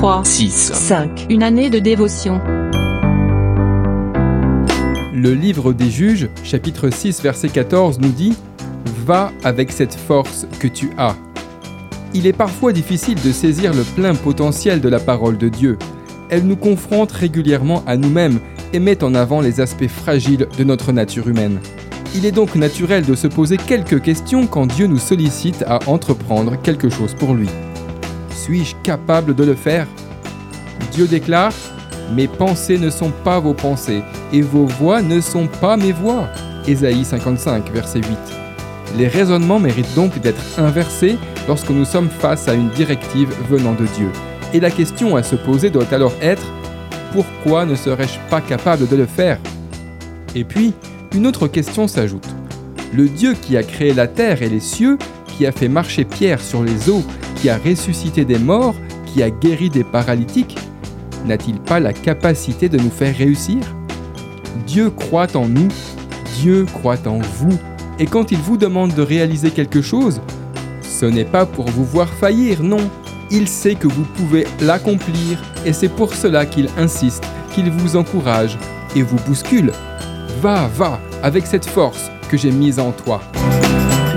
3, 6. 5. Une année de dévotion. Le livre des juges, chapitre 6, verset 14, nous dit Va avec cette force que tu as. Il est parfois difficile de saisir le plein potentiel de la parole de Dieu. Elle nous confronte régulièrement à nous-mêmes et met en avant les aspects fragiles de notre nature humaine. Il est donc naturel de se poser quelques questions quand Dieu nous sollicite à entreprendre quelque chose pour lui. Suis-je capable de le faire? Dieu déclare Mes pensées ne sont pas vos pensées, et vos voix ne sont pas mes voix. Ésaïe 55, verset 8. Les raisonnements méritent donc d'être inversés lorsque nous sommes face à une directive venant de Dieu. Et la question à se poser doit alors être pourquoi ne serais-je pas capable de le faire? Et puis, une autre question s'ajoute. Le Dieu qui a créé la terre et les cieux, qui a fait marcher Pierre sur les eaux, qui a ressuscité des morts, qui a guéri des paralytiques, n'a-t-il pas la capacité de nous faire réussir? Dieu croit en nous, Dieu croit en vous, et quand il vous demande de réaliser quelque chose, ce n'est pas pour vous voir faillir, non. Il sait que vous pouvez l'accomplir, et c'est pour cela qu'il insiste, qu'il vous encourage et vous bouscule. Va, va, avec cette force que j'ai mise en toi.